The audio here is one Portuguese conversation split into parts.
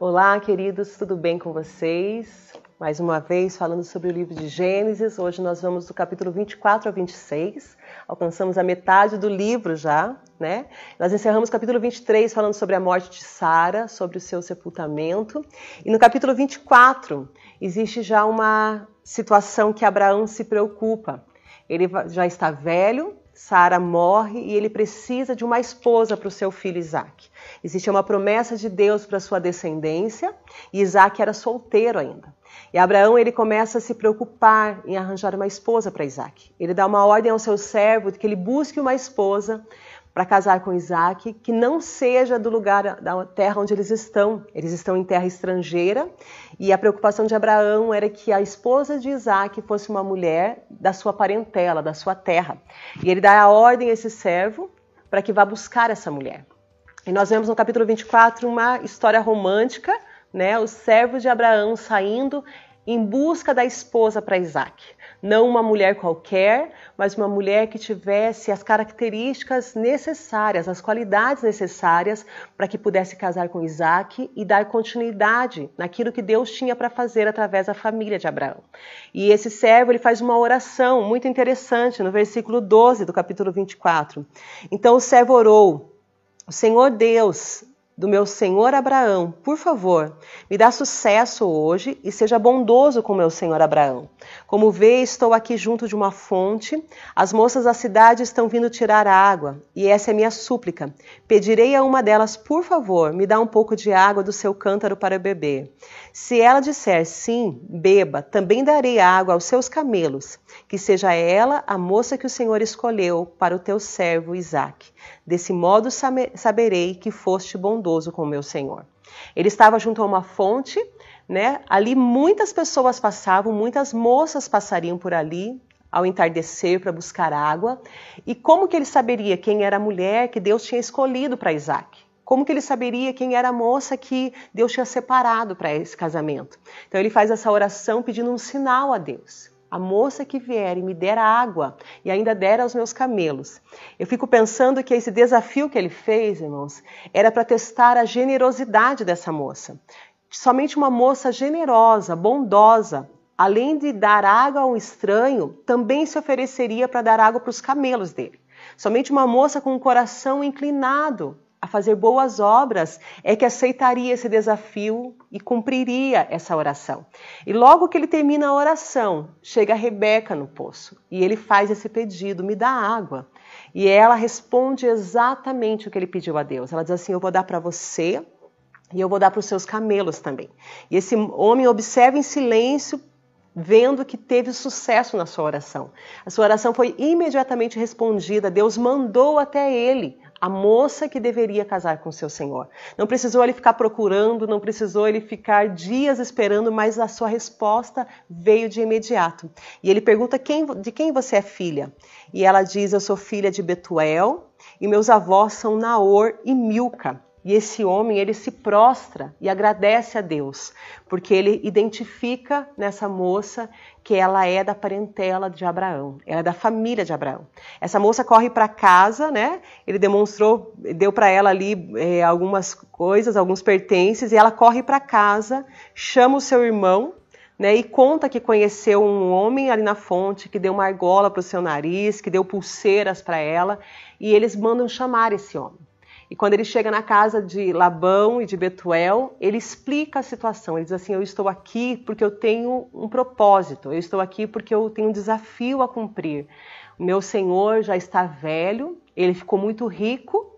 Olá, queridos, tudo bem com vocês? Mais uma vez falando sobre o livro de Gênesis. Hoje nós vamos do capítulo 24 ao 26. Alcançamos a metade do livro já, né? Nós encerramos o capítulo 23 falando sobre a morte de Sara, sobre o seu sepultamento. E no capítulo 24 existe já uma situação que Abraão se preocupa. Ele já está velho, Sara morre e ele precisa de uma esposa para o seu filho Isaac. Existe uma promessa de Deus para sua descendência e Isaac era solteiro ainda. E Abraão ele começa a se preocupar em arranjar uma esposa para Isaac. Ele dá uma ordem ao seu servo de que ele busque uma esposa para casar com Isaac, que não seja do lugar da terra onde eles estão. Eles estão em terra estrangeira e a preocupação de Abraão era que a esposa de Isaac fosse uma mulher da sua parentela, da sua terra. E ele dá a ordem a esse servo para que vá buscar essa mulher. E nós vemos no capítulo 24 uma história romântica, né? Os servos de Abraão saindo em busca da esposa para Isaac. Não uma mulher qualquer, mas uma mulher que tivesse as características necessárias, as qualidades necessárias para que pudesse casar com Isaac e dar continuidade naquilo que Deus tinha para fazer através da família de Abraão. E esse servo ele faz uma oração muito interessante no versículo 12 do capítulo 24. Então o servo orou. O Senhor Deus do meu senhor Abraão, por favor, me dá sucesso hoje e seja bondoso com meu senhor Abraão. Como vê, estou aqui junto de uma fonte, as moças da cidade estão vindo tirar água, e essa é minha súplica. Pedirei a uma delas, por favor, me dá um pouco de água do seu cântaro para beber. Se ela disser sim, beba, também darei água aos seus camelos, que seja ela a moça que o Senhor escolheu para o teu servo Isaque. Desse modo saberei que foste bondoso com meu Senhor. Ele estava junto a uma fonte, né? Ali muitas pessoas passavam, muitas moças passariam por ali ao entardecer para buscar água. E como que ele saberia quem era a mulher que Deus tinha escolhido para Isaac? Como que ele saberia quem era a moça que Deus tinha separado para esse casamento? Então ele faz essa oração pedindo um sinal a Deus a moça que vier e me der água e ainda der aos meus camelos. Eu fico pensando que esse desafio que ele fez, irmãos, era para testar a generosidade dessa moça. Somente uma moça generosa, bondosa, além de dar água a um estranho, também se ofereceria para dar água para os camelos dele. Somente uma moça com um coração inclinado a fazer boas obras é que aceitaria esse desafio e cumpriria essa oração. E logo que ele termina a oração, chega Rebeca no poço e ele faz esse pedido: me dá água. E ela responde exatamente o que ele pediu a Deus. Ela diz assim: Eu vou dar para você e eu vou dar para os seus camelos também. E esse homem observa em silêncio vendo que teve sucesso na sua oração. A sua oração foi imediatamente respondida, Deus mandou até ele a moça que deveria casar com seu senhor. Não precisou ele ficar procurando, não precisou ele ficar dias esperando, mas a sua resposta veio de imediato. E ele pergunta quem, de quem você é filha. E ela diz: Eu sou filha de Betuel e meus avós são Naor e Milca. E esse homem, ele se prostra e agradece a Deus, porque ele identifica nessa moça que ela é da parentela de Abraão, ela é da família de Abraão. Essa moça corre para casa, né? Ele demonstrou, deu para ela ali é, algumas coisas, alguns pertences, e ela corre para casa, chama o seu irmão, né, e conta que conheceu um homem ali na fonte que deu uma argola para o seu nariz, que deu pulseiras para ela, e eles mandam chamar esse homem. E quando ele chega na casa de Labão e de Betuel, ele explica a situação. Ele diz assim: Eu estou aqui porque eu tenho um propósito, eu estou aqui porque eu tenho um desafio a cumprir. O meu senhor já está velho, ele ficou muito rico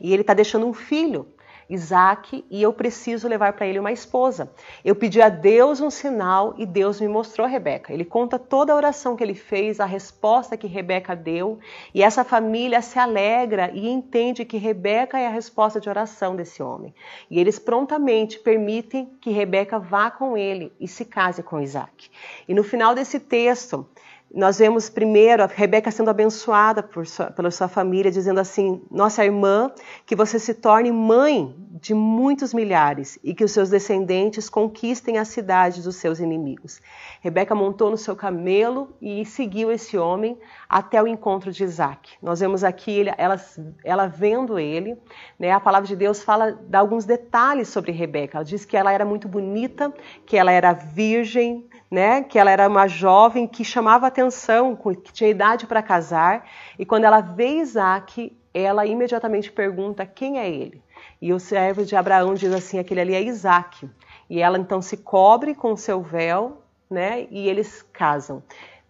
e ele está deixando um filho. Isaac e eu preciso levar para ele uma esposa. Eu pedi a Deus um sinal e Deus me mostrou Rebeca. Ele conta toda a oração que ele fez, a resposta que Rebeca deu e essa família se alegra e entende que Rebeca é a resposta de oração desse homem. E eles prontamente permitem que Rebeca vá com ele e se case com Isaac. E no final desse texto, nós vemos primeiro a Rebeca sendo abençoada sua, pela sua família, dizendo assim: Nossa irmã, que você se torne mãe de muitos milhares e que os seus descendentes conquistem a cidade dos seus inimigos. Rebeca montou no seu camelo e seguiu esse homem até o encontro de Isaac. Nós vemos aqui ela, ela vendo ele, né, a palavra de Deus fala, dá alguns detalhes sobre Rebeca. Ela diz que ela era muito bonita, que ela era virgem, né, que ela era uma jovem que chamava atenção, que tinha idade para casar, e quando ela vê Isaac, ela imediatamente pergunta quem é ele. E o servo de Abraão diz assim: aquele ali é Isaac. E ela então se cobre com o seu véu, né, e eles casam.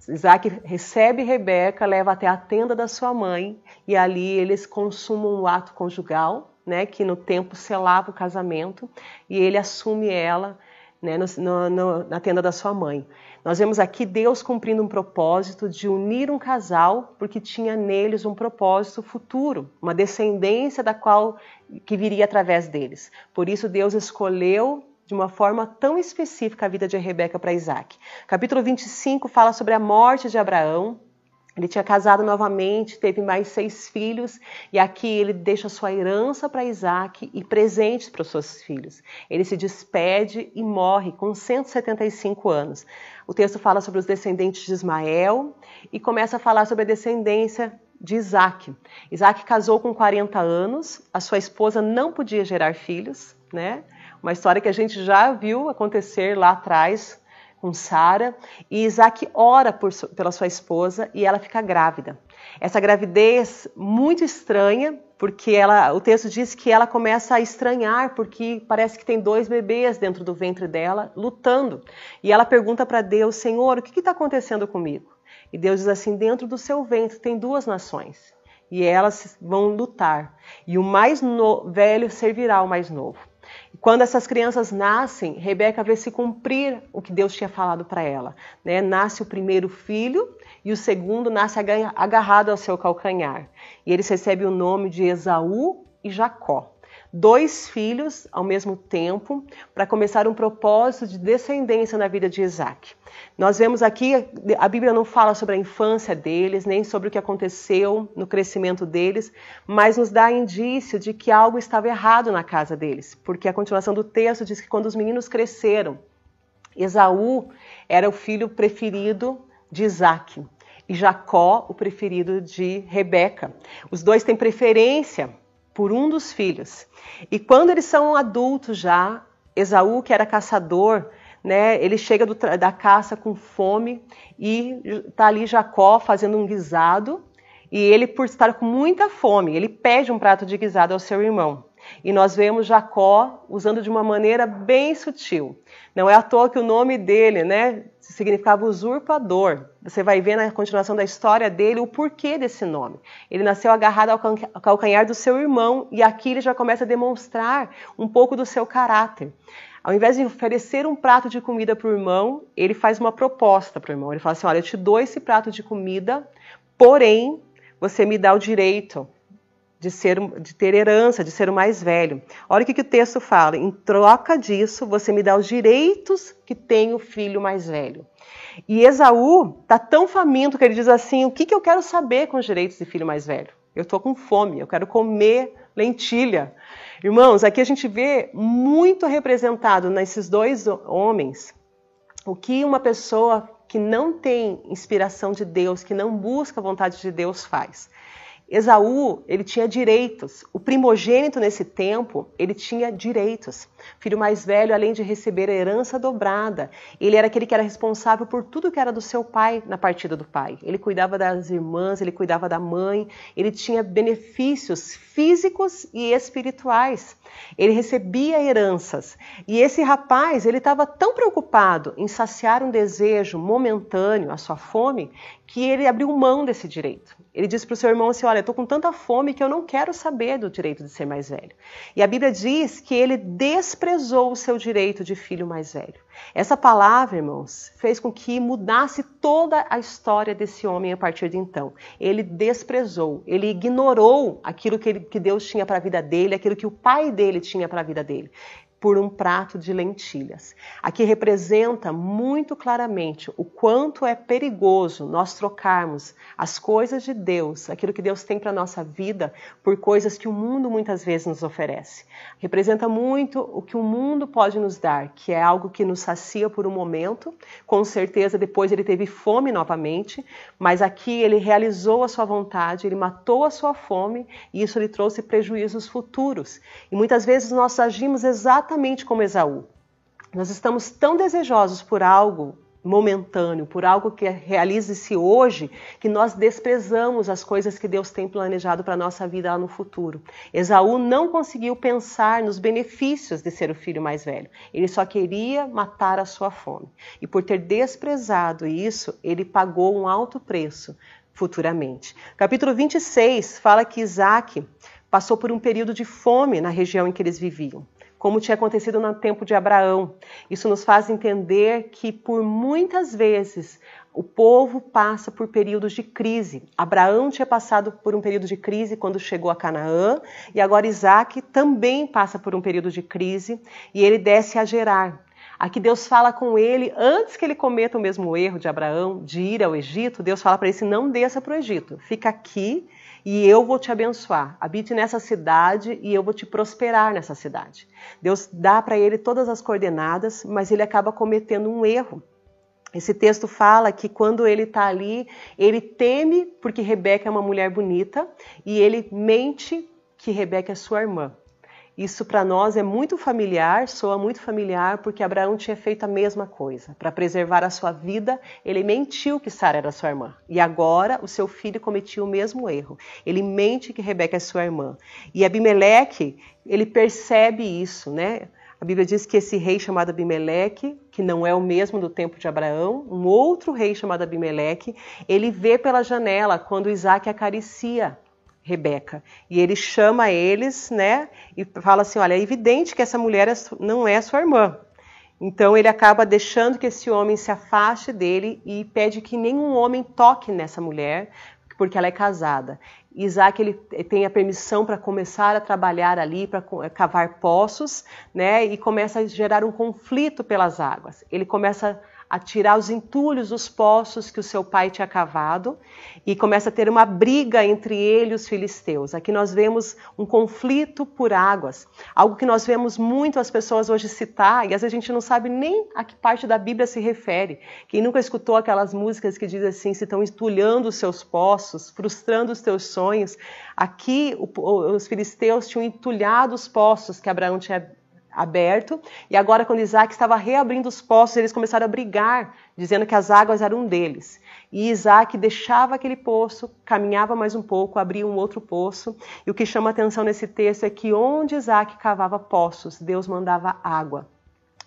Isaac recebe Rebeca, leva até a tenda da sua mãe, e ali eles consumam o ato conjugal, né, que no tempo selava o casamento, e ele assume ela né, no, no, na tenda da sua mãe. Nós vemos aqui Deus cumprindo um propósito de unir um casal, porque tinha neles um propósito futuro, uma descendência da qual que viria através deles. Por isso Deus escolheu de uma forma tão específica a vida de Rebeca para Isaac. Capítulo 25 fala sobre a morte de Abraão, ele tinha casado novamente, teve mais seis filhos, e aqui ele deixa sua herança para Isaac e presentes para os seus filhos. Ele se despede e morre com 175 anos. O texto fala sobre os descendentes de Ismael e começa a falar sobre a descendência de Isaac. Isaac casou com 40 anos, a sua esposa não podia gerar filhos, né? Uma história que a gente já viu acontecer lá atrás, com Sara, e Isaac ora por, pela sua esposa e ela fica grávida. Essa gravidez muito estranha, porque ela, o texto diz que ela começa a estranhar, porque parece que tem dois bebês dentro do ventre dela, lutando. E ela pergunta para Deus, Senhor, o que está acontecendo comigo? E Deus diz assim, dentro do seu ventre tem duas nações, e elas vão lutar, e o mais no, velho servirá ao mais novo. Quando essas crianças nascem, Rebeca vê se cumprir o que Deus tinha falado para ela. Né? Nasce o primeiro filho e o segundo nasce agarrado ao seu calcanhar. E eles recebem o nome de Esaú e Jacó dois filhos ao mesmo tempo para começar um propósito de descendência na vida de Isaac. Nós vemos aqui, a Bíblia não fala sobre a infância deles, nem sobre o que aconteceu no crescimento deles, mas nos dá indício de que algo estava errado na casa deles, porque a continuação do texto diz que quando os meninos cresceram, Esaú era o filho preferido de Isaac e Jacó o preferido de Rebeca. Os dois têm preferência por um dos filhos. E quando eles são adultos já, Esaú, que era caçador, né, ele chega do, da caça com fome e está ali Jacó fazendo um guisado. E ele, por estar com muita fome, ele pede um prato de guisado ao seu irmão. E nós vemos Jacó usando de uma maneira bem sutil. Não é à toa que o nome dele, né, significava usurpador. Você vai ver na continuação da história dele o porquê desse nome. Ele nasceu agarrado ao calcanhar do seu irmão e aqui ele já começa a demonstrar um pouco do seu caráter. Ao invés de oferecer um prato de comida para o irmão, ele faz uma proposta para o irmão. Ele fala assim: Olha, eu te dou esse prato de comida, porém você me dá o direito de, ser, de ter herança, de ser o mais velho. Olha o que, que o texto fala. Em troca disso, você me dá os direitos que tem o filho mais velho. E Esaú está tão faminto que ele diz assim: o que, que eu quero saber com os direitos de filho mais velho? Eu estou com fome, eu quero comer lentilha. Irmãos, aqui a gente vê muito representado nesses dois homens o que uma pessoa que não tem inspiração de Deus, que não busca a vontade de Deus faz. Esaú, ele tinha direitos. O primogênito nesse tempo, ele tinha direitos. Filho mais velho, além de receber a herança dobrada, ele era aquele que era responsável por tudo que era do seu pai na partida do pai. Ele cuidava das irmãs, ele cuidava da mãe, ele tinha benefícios físicos e espirituais. Ele recebia heranças. E esse rapaz, ele estava tão preocupado em saciar um desejo momentâneo, a sua fome, que ele abriu mão desse direito. Ele disse para o seu irmão assim: Olha, eu estou com tanta fome que eu não quero saber do direito de ser mais velho. E a Bíblia diz que ele desprezou o seu direito de filho mais velho. Essa palavra, irmãos, fez com que mudasse toda a história desse homem a partir de então. Ele desprezou, ele ignorou aquilo que, ele, que Deus tinha para a vida dele, aquilo que o pai dele tinha para a vida dele. Por um prato de lentilhas. Aqui representa muito claramente o quanto é perigoso nós trocarmos as coisas de Deus, aquilo que Deus tem para nossa vida, por coisas que o mundo muitas vezes nos oferece. Representa muito o que o mundo pode nos dar, que é algo que nos sacia por um momento, com certeza depois ele teve fome novamente, mas aqui ele realizou a sua vontade, ele matou a sua fome e isso lhe trouxe prejuízos futuros. E muitas vezes nós agimos exatamente como Esaú. Nós estamos tão desejosos por algo momentâneo, por algo que realize-se hoje, que nós desprezamos as coisas que Deus tem planejado para a nossa vida lá no futuro. Esaú não conseguiu pensar nos benefícios de ser o filho mais velho. Ele só queria matar a sua fome. E por ter desprezado isso, ele pagou um alto preço futuramente. Capítulo 26 fala que Isaac passou por um período de fome na região em que eles viviam como tinha acontecido no tempo de Abraão. Isso nos faz entender que por muitas vezes o povo passa por períodos de crise. Abraão tinha passado por um período de crise quando chegou a Canaã, e agora Isaac também passa por um período de crise e ele desce a Gerar. Aqui Deus fala com ele antes que ele cometa o mesmo erro de Abraão, de ir ao Egito. Deus fala para ele: não desça para o Egito, fica aqui e eu vou te abençoar. Habite nessa cidade e eu vou te prosperar nessa cidade. Deus dá para ele todas as coordenadas, mas ele acaba cometendo um erro. Esse texto fala que quando ele está ali, ele teme porque Rebeca é uma mulher bonita e ele mente que Rebeca é sua irmã. Isso para nós é muito familiar, soa muito familiar, porque Abraão tinha feito a mesma coisa. Para preservar a sua vida, ele mentiu que Sara era sua irmã. E agora o seu filho cometia o mesmo erro. Ele mente que Rebeca é sua irmã. E Abimeleque, ele percebe isso, né? A Bíblia diz que esse rei chamado Abimeleque, que não é o mesmo do tempo de Abraão, um outro rei chamado Abimeleque, ele vê pela janela quando Isaac acaricia Rebeca. E ele chama eles, né, e fala assim: olha, é evidente que essa mulher é não é sua irmã. Então ele acaba deixando que esse homem se afaste dele e pede que nenhum homem toque nessa mulher, porque ela é casada. Isaac ele tem a permissão para começar a trabalhar ali, para cavar poços, né? E começa a gerar um conflito pelas águas. Ele começa a tirar os entulhos dos poços que o seu pai tinha cavado e começa a ter uma briga entre ele e os filisteus. Aqui nós vemos um conflito por águas, algo que nós vemos muito as pessoas hoje citar e às vezes a gente não sabe nem a que parte da Bíblia se refere. Quem nunca escutou aquelas músicas que dizem assim, se estão entulhando os seus poços, frustrando os teus sonhos. Aqui os filisteus tinham entulhado os poços que Abraão tinha aberto, e agora quando Isaac estava reabrindo os poços, eles começaram a brigar, dizendo que as águas eram deles. E Isaac deixava aquele poço, caminhava mais um pouco, abria um outro poço, e o que chama atenção nesse texto é que onde Isaac cavava poços, Deus mandava água.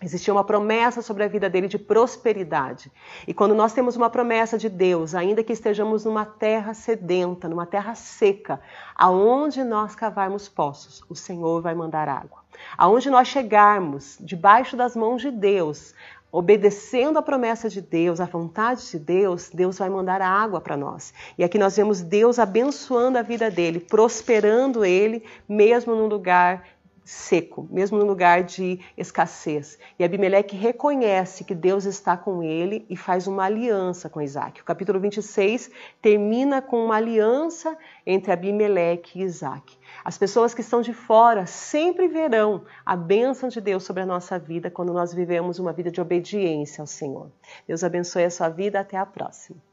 Existia uma promessa sobre a vida dele de prosperidade. E quando nós temos uma promessa de Deus, ainda que estejamos numa terra sedenta, numa terra seca, aonde nós cavarmos poços, o Senhor vai mandar água. Aonde nós chegarmos, debaixo das mãos de Deus, obedecendo a promessa de Deus, a vontade de Deus, Deus vai mandar água para nós. E aqui nós vemos Deus abençoando a vida dele, prosperando ele, mesmo num lugar seco, mesmo no lugar de escassez. E Abimeleque reconhece que Deus está com ele e faz uma aliança com Isaac. O capítulo 26 termina com uma aliança entre Abimeleque e Isaac. As pessoas que estão de fora sempre verão a bênção de Deus sobre a nossa vida quando nós vivemos uma vida de obediência ao Senhor. Deus abençoe a sua vida. Até a próxima.